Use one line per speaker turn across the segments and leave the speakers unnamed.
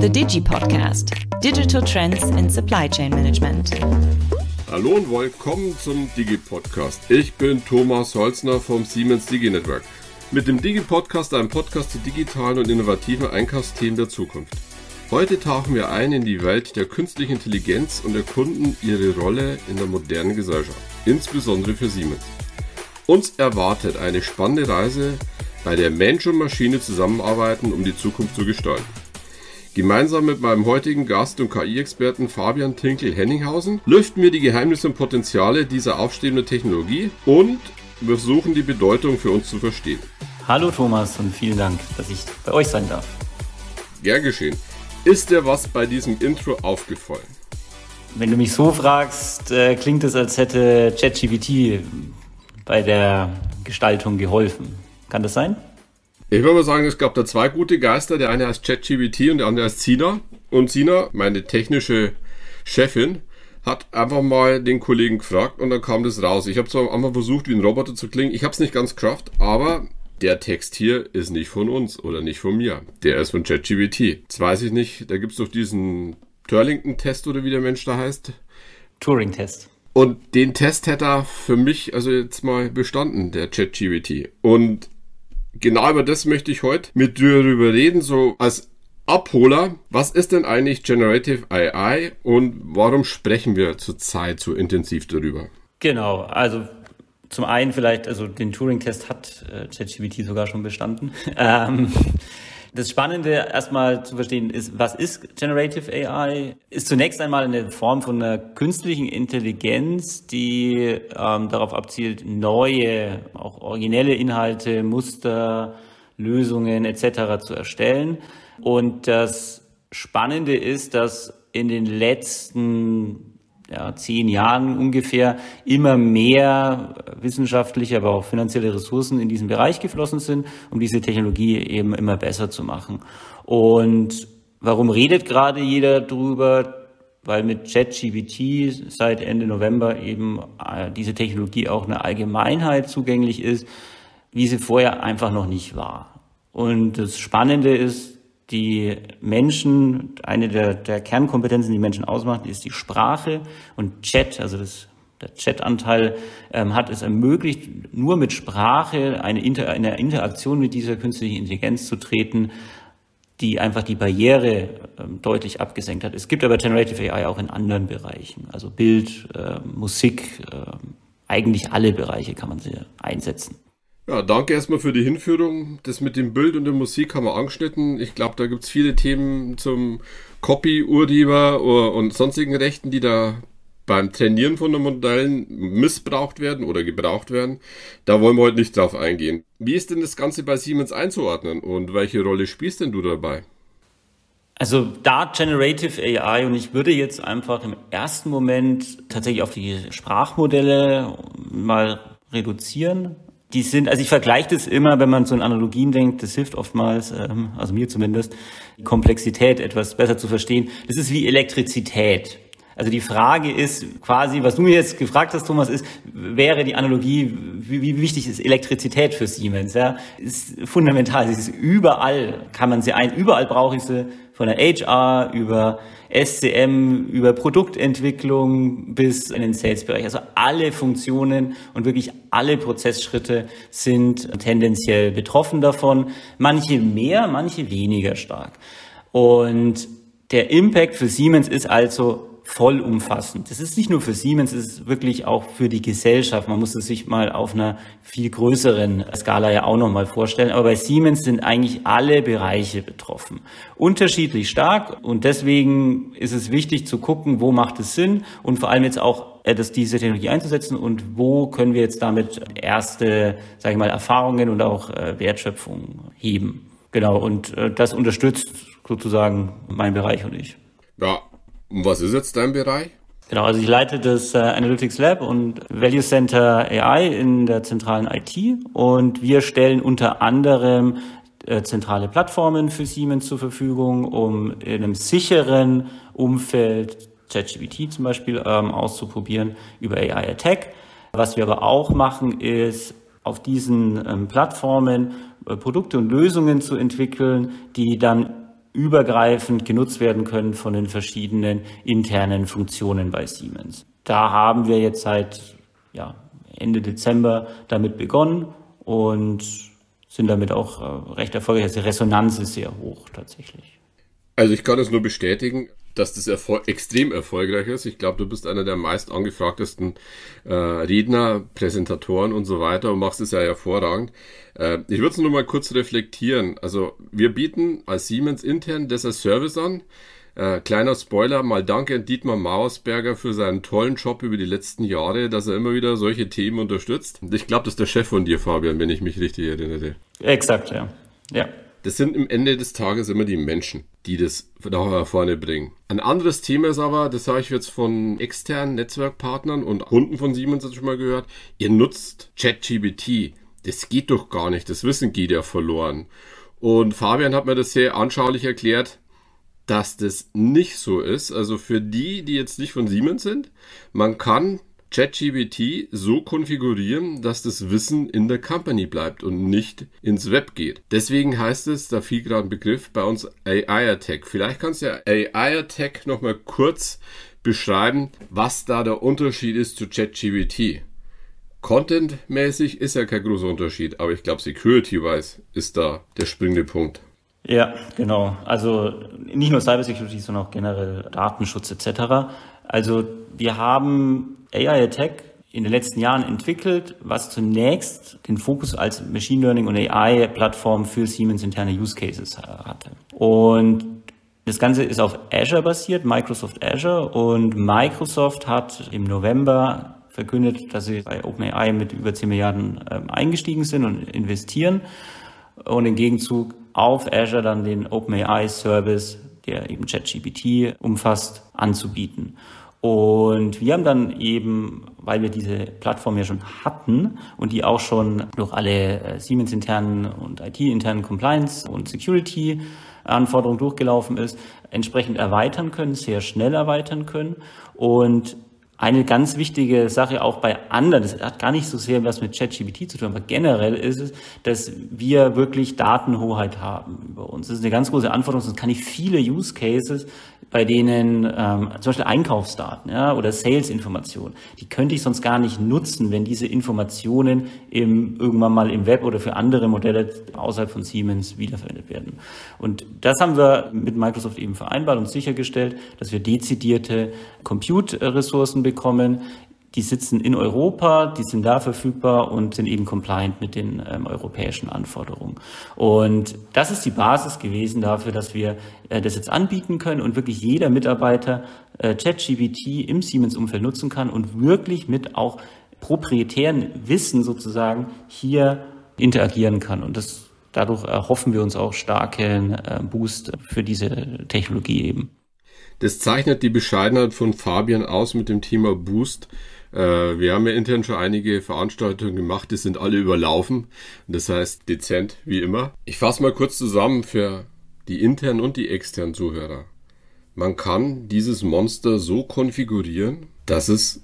The Digi Podcast. Digital Trends in Supply Chain Management.
Hallo und willkommen zum Digi Podcast. Ich bin Thomas Holzner vom Siemens Digi Network. Mit dem Digi Podcast, einem Podcast zu digitalen und innovativen Einkaufsthemen der Zukunft. Heute tauchen wir ein in die Welt der künstlichen Intelligenz und erkunden ihre Rolle in der modernen Gesellschaft, insbesondere für Siemens. Uns erwartet eine spannende Reise, bei der Mensch und Maschine zusammenarbeiten, um die Zukunft zu gestalten. Gemeinsam mit meinem heutigen Gast und KI-Experten Fabian Tinkel-Henninghausen lüften wir die Geheimnisse und Potenziale dieser aufstehenden Technologie und versuchen die Bedeutung für uns zu verstehen.
Hallo Thomas und vielen Dank, dass ich bei euch sein darf.
Gern geschehen. Ist dir was bei diesem Intro aufgefallen?
Wenn du mich so fragst, äh, klingt es, als hätte ChatGPT bei der Gestaltung geholfen. Kann das sein?
Ich würde mal sagen, es gab da zwei gute Geister. Der eine heißt ChatGPT und der andere heißt Sina. Und Sina, meine technische Chefin, hat einfach mal den Kollegen gefragt und dann kam das raus. Ich habe zwar einmal versucht, wie ein Roboter zu klingen. Ich habe es nicht ganz geschafft, aber der Text hier ist nicht von uns oder nicht von mir. Der ist von ChatGPT. Jetzt weiß ich nicht, da gibt es doch diesen Turlington-Test oder wie der Mensch da heißt.
Turing-Test.
Und den Test hätte er für mich also jetzt mal bestanden, der ChatGPT. Und genau über das möchte ich heute mit dir darüber reden, so als Abholer. Was ist denn eigentlich Generative AI und warum sprechen wir zurzeit so intensiv darüber?
Genau, also zum einen vielleicht, also den Turing-Test hat äh, ChatGPT sogar schon bestanden. ähm, das Spannende erstmal zu verstehen ist, was ist Generative AI? Ist zunächst einmal eine Form von einer künstlichen Intelligenz, die ähm, darauf abzielt, neue, auch originelle Inhalte, Muster, Lösungen etc. zu erstellen. Und das Spannende ist, dass in den letzten ja, zehn Jahren ungefähr immer mehr wissenschaftliche, aber auch finanzielle Ressourcen in diesen Bereich geflossen sind, um diese Technologie eben immer besser zu machen. Und warum redet gerade jeder drüber? Weil mit ChatGPT seit Ende November eben äh, diese Technologie auch eine Allgemeinheit zugänglich ist, wie sie vorher einfach noch nicht war. Und das Spannende ist, die Menschen, eine der, der Kernkompetenzen, die Menschen ausmacht, ist die Sprache und Chat, also das, der Chat-Anteil ähm, hat es ermöglicht, nur mit Sprache eine, Inter, eine Interaktion mit dieser künstlichen Intelligenz zu treten, die einfach die Barriere ähm, deutlich abgesenkt hat. Es gibt aber Generative AI auch in anderen Bereichen, also Bild, äh, Musik, äh, eigentlich alle Bereiche kann man sie einsetzen.
Ja, danke erstmal für die Hinführung. Das mit dem Bild und der Musik haben wir angeschnitten. Ich glaube, da gibt es viele Themen zum Copy, Urheber und sonstigen Rechten, die da beim Trainieren von den Modellen missbraucht werden oder gebraucht werden. Da wollen wir heute nicht drauf eingehen. Wie ist denn das Ganze bei Siemens einzuordnen und welche Rolle spielst denn du dabei?
Also da Generative AI und ich würde jetzt einfach im ersten Moment tatsächlich auf die Sprachmodelle mal reduzieren die sind, also ich vergleiche das immer, wenn man so in Analogien denkt, das hilft oftmals, ähm, also mir zumindest, die Komplexität etwas besser zu verstehen. Das ist wie Elektrizität. Also die Frage ist quasi, was du mir jetzt gefragt hast, Thomas, ist, wäre die Analogie, wie, wie wichtig ist Elektrizität für Siemens? Ja, ist fundamental. Sie ist überall, kann man sie ein, überall brauche ich sie, von der HR über SCM, über Produktentwicklung bis in den Sales-Bereich. Also alle Funktionen und wirklich alle Prozessschritte sind tendenziell betroffen davon. Manche mehr, manche weniger stark. Und der Impact für Siemens ist also vollumfassend. Das ist nicht nur für Siemens, es ist wirklich auch für die Gesellschaft. Man muss es sich mal auf einer viel größeren Skala ja auch nochmal vorstellen. Aber bei Siemens sind eigentlich alle Bereiche betroffen. Unterschiedlich stark und deswegen ist es wichtig zu gucken, wo macht es Sinn und vor allem jetzt auch äh, dass diese Technologie einzusetzen und wo können wir jetzt damit erste, sage ich mal, Erfahrungen und auch äh, Wertschöpfung heben. Genau, und äh, das unterstützt sozusagen mein Bereich und ich.
Ja, was ist jetzt dein Bereich?
Genau, also ich leite das äh, Analytics Lab und Value Center AI in der zentralen IT und wir stellen unter anderem äh, zentrale Plattformen für Siemens zur Verfügung, um in einem sicheren Umfeld ChatGPT zum Beispiel ähm, auszuprobieren über AI Attack. Was wir aber auch machen, ist auf diesen ähm, Plattformen äh, Produkte und Lösungen zu entwickeln, die dann übergreifend genutzt werden können von den verschiedenen internen Funktionen bei Siemens. Da haben wir jetzt seit ja, Ende Dezember damit begonnen und sind damit auch äh, recht erfolgreich. Also die Resonanz ist sehr hoch tatsächlich.
Also ich kann es nur bestätigen dass das Erfol extrem erfolgreich ist. Ich glaube, du bist einer der meist angefragtesten äh, Redner, Präsentatoren und so weiter und machst es ja hervorragend. Äh, ich würde es nur mal kurz reflektieren. Also wir bieten als Siemens intern das als Service an. Äh, kleiner Spoiler, mal danke an Dietmar Mauersberger für seinen tollen Job über die letzten Jahre, dass er immer wieder solche Themen unterstützt. Ich glaube, das ist der Chef von dir, Fabian, wenn ich mich richtig erinnere.
Exakt, ja. Ja.
Das sind im Ende des Tages immer die Menschen, die das nach vorne bringen. Ein anderes Thema ist aber, das habe ich jetzt von externen Netzwerkpartnern und Kunden von Siemens schon mal gehört, ihr nutzt ChatGBT. Das geht doch gar nicht, das Wissen geht ja verloren. Und Fabian hat mir das sehr anschaulich erklärt, dass das nicht so ist. Also für die, die jetzt nicht von Siemens sind, man kann ChatGPT so konfigurieren, dass das Wissen in der Company bleibt und nicht ins Web geht. Deswegen heißt es, da fiel gerade ein Begriff bei uns AI Attack. Vielleicht kannst du ja AI Attack nochmal kurz beschreiben, was da der Unterschied ist zu ChatGPT. Content-mäßig ist ja kein großer Unterschied, aber ich glaube, Security-wise ist da der springende Punkt.
Ja, genau. Also nicht nur Cybersecurity, sondern auch generell Datenschutz etc. Also wir haben AI Attack in den letzten Jahren entwickelt, was zunächst den Fokus als Machine Learning und AI-Plattform für Siemens interne Use Cases hatte. Und das Ganze ist auf Azure basiert, Microsoft Azure, und Microsoft hat im November verkündet, dass sie bei OpenAI mit über 10 Milliarden ähm, eingestiegen sind und investieren und im Gegenzug auf Azure dann den OpenAI Service, der eben ChatGPT umfasst, anzubieten. Und wir haben dann eben, weil wir diese Plattform ja schon hatten und die auch schon durch alle äh, Siemens-internen und IT-internen Compliance und Security-Anforderungen durchgelaufen ist, entsprechend erweitern können, sehr schnell erweitern können und eine ganz wichtige Sache auch bei anderen, das hat gar nicht so sehr was mit ChatGPT zu tun, aber generell ist es, dass wir wirklich Datenhoheit haben über uns. Das ist eine ganz große Anforderung, sonst kann ich viele Use Cases bei denen ähm, zum Beispiel Einkaufsdaten ja, oder Sales-Informationen, die könnte ich sonst gar nicht nutzen, wenn diese Informationen im, irgendwann mal im Web oder für andere Modelle außerhalb von Siemens wiederverwendet werden. Und das haben wir mit Microsoft eben vereinbart und sichergestellt, dass wir dezidierte Compute-Ressourcen bekommen, die sitzen in Europa, die sind da verfügbar und sind eben compliant mit den ähm, europäischen Anforderungen. Und das ist die Basis gewesen dafür, dass wir äh, das jetzt anbieten können und wirklich jeder Mitarbeiter äh, ChatGPT im Siemens-Umfeld nutzen kann und wirklich mit auch proprietären Wissen sozusagen hier interagieren kann. Und das, dadurch erhoffen wir uns auch starken äh, Boost für diese Technologie eben.
Das zeichnet die Bescheidenheit von Fabian aus mit dem Thema Boost. Äh, wir haben ja intern schon einige Veranstaltungen gemacht, die sind alle überlaufen. Das heißt dezent wie immer. Ich fasse mal kurz zusammen für die internen und die externen Zuhörer. Man kann dieses Monster so konfigurieren, dass es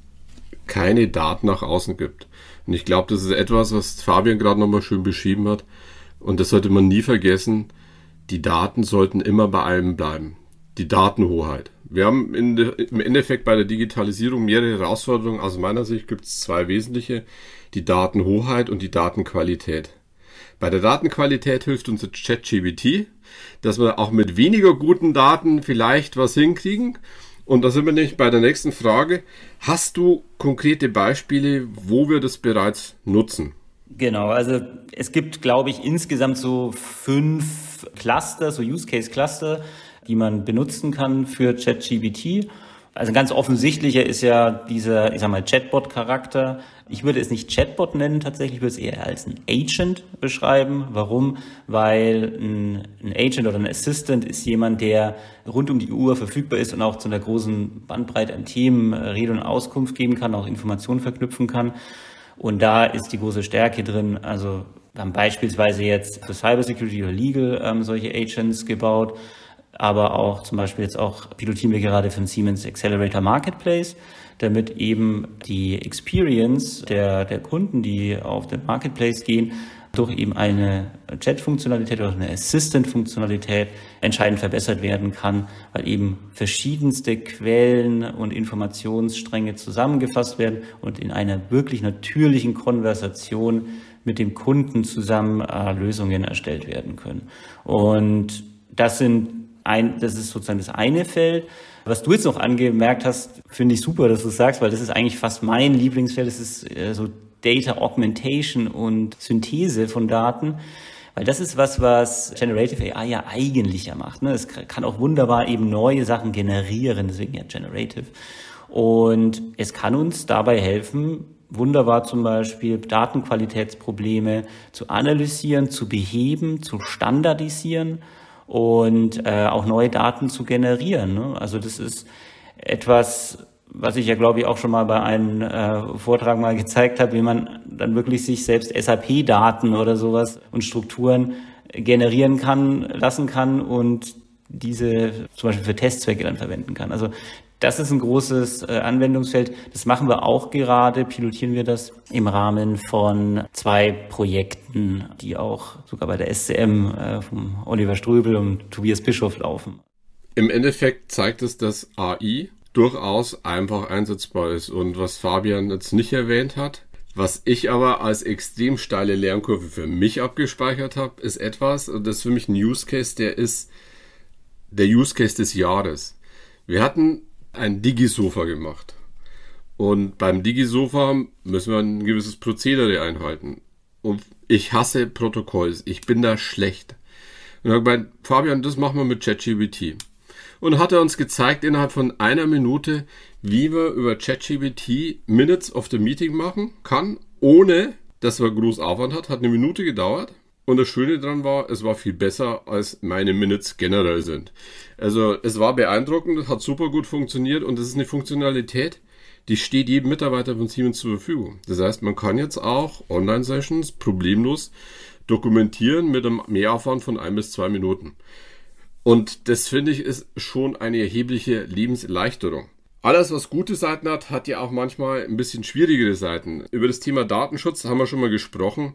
keine Daten nach außen gibt. Und ich glaube, das ist etwas, was Fabian gerade nochmal schön beschrieben hat. Und das sollte man nie vergessen. Die Daten sollten immer bei einem bleiben. Die Datenhoheit. Wir haben de, im Endeffekt bei der Digitalisierung mehrere Herausforderungen. Aus meiner Sicht gibt es zwei wesentliche. Die Datenhoheit und die Datenqualität. Bei der Datenqualität hilft uns ChatGBT, dass wir auch mit weniger guten Daten vielleicht was hinkriegen. Und da sind wir nämlich bei der nächsten Frage. Hast du konkrete Beispiele, wo wir das bereits nutzen?
Genau, also es gibt, glaube ich, insgesamt so fünf Cluster, so Use Case Cluster, die man benutzen kann für ChatGPT. Also ganz offensichtlicher ist ja dieser, ich sag mal, Chatbot-Charakter. Ich würde es nicht Chatbot nennen tatsächlich, ich würde es eher als ein Agent beschreiben. Warum? Weil ein, ein, Agent oder ein Assistant ist jemand, der rund um die Uhr verfügbar ist und auch zu einer großen Bandbreite an Themen Rede und Auskunft geben kann, auch Informationen verknüpfen kann. Und da ist die große Stärke drin. Also wir haben beispielsweise jetzt für Cybersecurity oder Legal ähm, solche Agents gebaut aber auch zum Beispiel jetzt auch pilotieren wir gerade für den Siemens Accelerator Marketplace, damit eben die Experience der, der Kunden, die auf den Marketplace gehen, durch eben eine Chat-Funktionalität oder eine Assistant-Funktionalität entscheidend verbessert werden kann, weil eben verschiedenste Quellen und Informationsstränge zusammengefasst werden und in einer wirklich natürlichen Konversation mit dem Kunden zusammen äh, Lösungen erstellt werden können. Und das sind ein, das ist sozusagen das eine Feld. Was du jetzt noch angemerkt hast, finde ich super, dass du es sagst, weil das ist eigentlich fast mein Lieblingsfeld. Das ist äh, so Data Augmentation und Synthese von Daten. Weil das ist was, was Generative AI ja eigentlich ja macht. Ne? Es kann auch wunderbar eben neue Sachen generieren, deswegen ja Generative. Und es kann uns dabei helfen, wunderbar zum Beispiel Datenqualitätsprobleme zu analysieren, zu beheben, zu standardisieren und äh, auch neue Daten zu generieren. Ne? Also das ist etwas, was ich ja glaube ich auch schon mal bei einem äh, Vortrag mal gezeigt habe, wie man dann wirklich sich selbst SAP-Daten oder sowas und Strukturen generieren kann, lassen kann und diese zum Beispiel für Testzwecke dann verwenden kann. Also das ist ein großes äh, Anwendungsfeld. Das machen wir auch gerade, pilotieren wir das im Rahmen von zwei Projekten, die auch sogar bei der SCM äh, vom Oliver Ströbel und Tobias Bischof laufen.
Im Endeffekt zeigt es, dass AI durchaus einfach einsetzbar ist. Und was Fabian jetzt nicht erwähnt hat, was ich aber als extrem steile Lernkurve für mich abgespeichert habe, ist etwas, das ist für mich ein Use Case, der ist der Use Case des Jahres. Wir hatten ein Digisofa gemacht. Und beim Digisofa müssen wir ein gewisses Prozedere einhalten. Und ich hasse Protokolls. Ich bin da schlecht. Und ich gemeint, Fabian, das machen wir mit ChatGPT und hat er uns gezeigt innerhalb von einer Minute, wie wir über ChatGPT Minutes of the Meeting machen kann, ohne dass man groß Aufwand hat. Hat eine Minute gedauert. Und das Schöne daran war, es war viel besser, als meine Minutes generell sind. Also es war beeindruckend, hat super gut funktioniert und es ist eine Funktionalität, die steht jedem Mitarbeiter von Siemens zur Verfügung. Das heißt, man kann jetzt auch Online-Sessions problemlos dokumentieren mit einem Mehraufwand von ein bis zwei Minuten. Und das finde ich ist schon eine erhebliche Lebenserleichterung. Alles, was gute Seiten hat, hat ja auch manchmal ein bisschen schwierigere Seiten. Über das Thema Datenschutz haben wir schon mal gesprochen.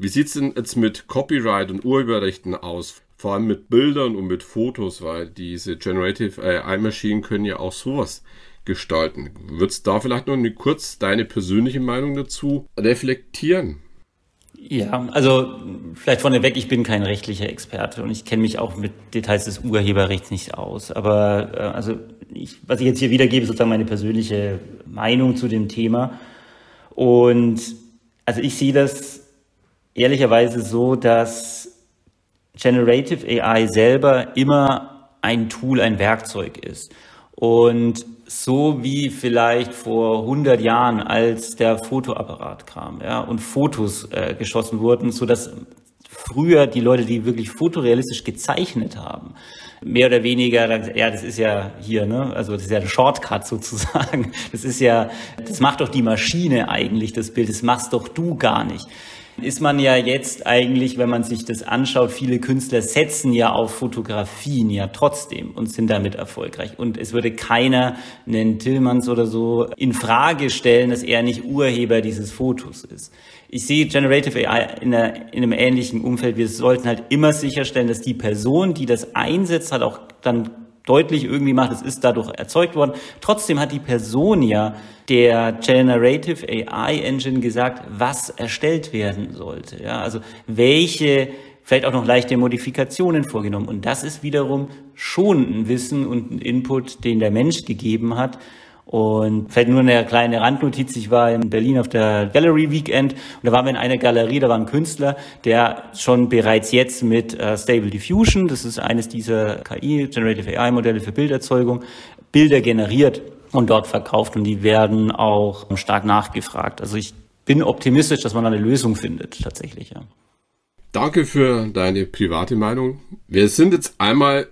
Wie sieht es denn jetzt mit Copyright und Urheberrechten aus? Vor allem mit Bildern und mit Fotos, weil diese Generative AI-Maschinen können ja auch sowas gestalten. Würdest da vielleicht noch kurz deine persönliche Meinung dazu reflektieren?
Ja, also vielleicht vorneweg, ich bin kein rechtlicher Experte und ich kenne mich auch mit Details des Urheberrechts nicht aus. Aber äh, also ich, was ich jetzt hier wiedergebe, ist sozusagen meine persönliche Meinung zu dem Thema. Und also ich sehe das ehrlicherweise so, dass Generative AI selber immer ein Tool, ein Werkzeug ist. Und so wie vielleicht vor 100 Jahren, als der Fotoapparat kam, ja, und Fotos äh, geschossen wurden, so dass früher die Leute, die wirklich fotorealistisch gezeichnet haben, mehr oder weniger, ja, das ist ja hier, ne, also das ist ja der Shortcut sozusagen. Das ist ja, das macht doch die Maschine eigentlich, das Bild, das machst doch du gar nicht ist man ja jetzt eigentlich, wenn man sich das anschaut, viele Künstler setzen ja auf Fotografien ja trotzdem und sind damit erfolgreich. Und es würde keiner, einen Tillmanns oder so, in Frage stellen, dass er nicht Urheber dieses Fotos ist. Ich sehe Generative AI in, einer, in einem ähnlichen Umfeld. Wir sollten halt immer sicherstellen, dass die Person, die das einsetzt, halt auch dann deutlich irgendwie macht, es ist dadurch erzeugt worden. Trotzdem hat die Person ja der Generative AI Engine gesagt, was erstellt werden sollte. Ja, also welche vielleicht auch noch leichte Modifikationen vorgenommen. Und das ist wiederum schon ein Wissen und ein Input, den der Mensch gegeben hat. Und vielleicht nur eine kleine Randnotiz. Ich war in Berlin auf der Gallery Weekend und da waren wir in einer Galerie, da war ein Künstler, der schon bereits jetzt mit äh, Stable Diffusion, das ist eines dieser KI, Generative AI Modelle für Bilderzeugung, Bilder generiert und dort verkauft und die werden auch stark nachgefragt. Also ich bin optimistisch, dass man eine Lösung findet, tatsächlich, ja.
Danke für deine private Meinung. Wir sind jetzt einmal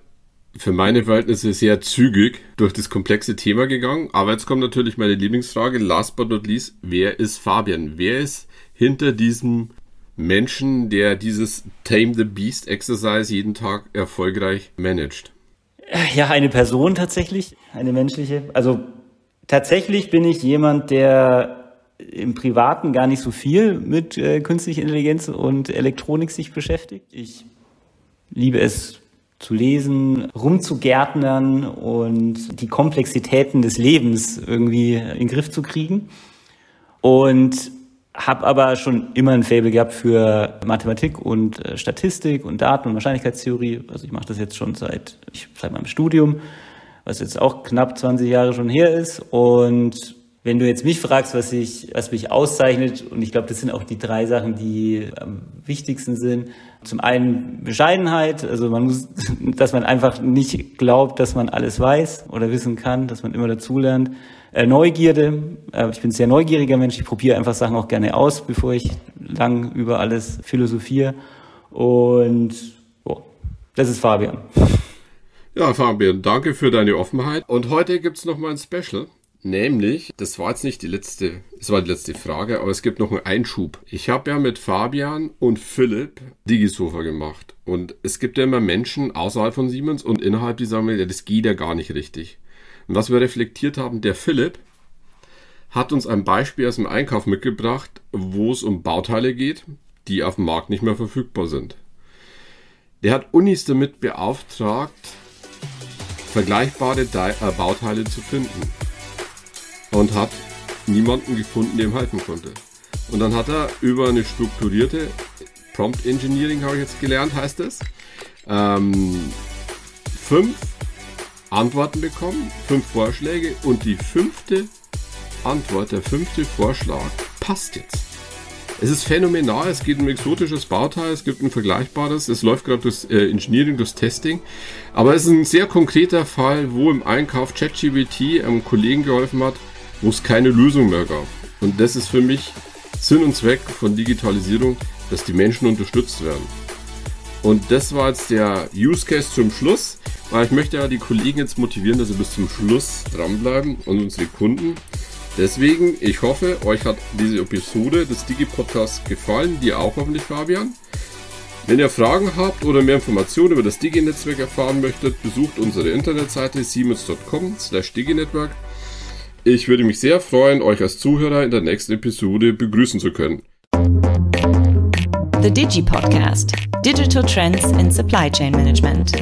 für meine Verhältnisse sehr zügig durch das komplexe Thema gegangen. Aber jetzt kommt natürlich meine Lieblingsfrage, last but not least, wer ist Fabian? Wer ist hinter diesem Menschen, der dieses Tame the Beast Exercise jeden Tag erfolgreich managt?
Ja, eine Person tatsächlich, eine menschliche. Also tatsächlich bin ich jemand, der im Privaten gar nicht so viel mit äh, künstlicher Intelligenz und Elektronik sich beschäftigt. Ich liebe es zu lesen, rumzugärtnern und die Komplexitäten des Lebens irgendwie in den Griff zu kriegen. Und habe aber schon immer ein Faible gehabt für Mathematik und äh, Statistik und Daten und Wahrscheinlichkeitstheorie. Also ich mache das jetzt schon seit, ich, seit meinem Studium, was jetzt auch knapp 20 Jahre schon her ist. Und wenn du jetzt mich fragst, was ich, was mich auszeichnet, und ich glaube, das sind auch die drei Sachen, die am wichtigsten sind. Zum einen Bescheidenheit, also man muss, dass man einfach nicht glaubt, dass man alles weiß oder wissen kann, dass man immer dazulernt. Äh, Neugierde, äh, ich bin ein sehr neugieriger Mensch, ich probiere einfach Sachen auch gerne aus, bevor ich lang über alles philosophiere. Und oh, das ist Fabian.
Ja, Fabian, danke für deine Offenheit. Und heute gibt's noch mal ein Special. Nämlich, das war jetzt nicht die letzte, es war die letzte Frage, aber es gibt noch einen Einschub. Ich habe ja mit Fabian und Philipp Digisofa gemacht. Und es gibt ja immer Menschen außerhalb von Siemens und innerhalb, die sagen, ja, das geht ja gar nicht richtig. Und was wir reflektiert haben, der Philipp hat uns ein Beispiel aus dem Einkauf mitgebracht, wo es um Bauteile geht, die auf dem Markt nicht mehr verfügbar sind. Der hat Unis damit beauftragt, vergleichbare äh, Bauteile zu finden und hat niemanden gefunden, der ihm helfen konnte. Und dann hat er über eine strukturierte Prompt Engineering, habe ich jetzt gelernt, heißt es, ähm, fünf Antworten bekommen, fünf Vorschläge und die fünfte Antwort, der fünfte Vorschlag passt jetzt. Es ist phänomenal, es geht um exotisches Bauteil, es gibt ein vergleichbares, es läuft gerade das äh, Engineering, das Testing, aber es ist ein sehr konkreter Fall, wo im Einkauf ChatGPT einem Kollegen geholfen hat, wo es keine Lösung mehr gab. Und das ist für mich Sinn und Zweck von Digitalisierung, dass die Menschen unterstützt werden. Und das war jetzt der Use Case zum Schluss, weil ich möchte ja die Kollegen jetzt motivieren, dass sie bis zum Schluss dranbleiben und unsere Kunden. Deswegen, ich hoffe, euch hat diese Episode des Digi-Podcasts gefallen, dir auch hoffentlich, Fabian. Wenn ihr Fragen habt oder mehr Informationen über das Digi-Netzwerk erfahren möchtet, besucht unsere Internetseite siemens.com slash diginetwork. Ich würde mich sehr freuen, euch als Zuhörer in der nächsten Episode begrüßen zu können.
The Digi Podcast Digital Trends in Supply Chain Management.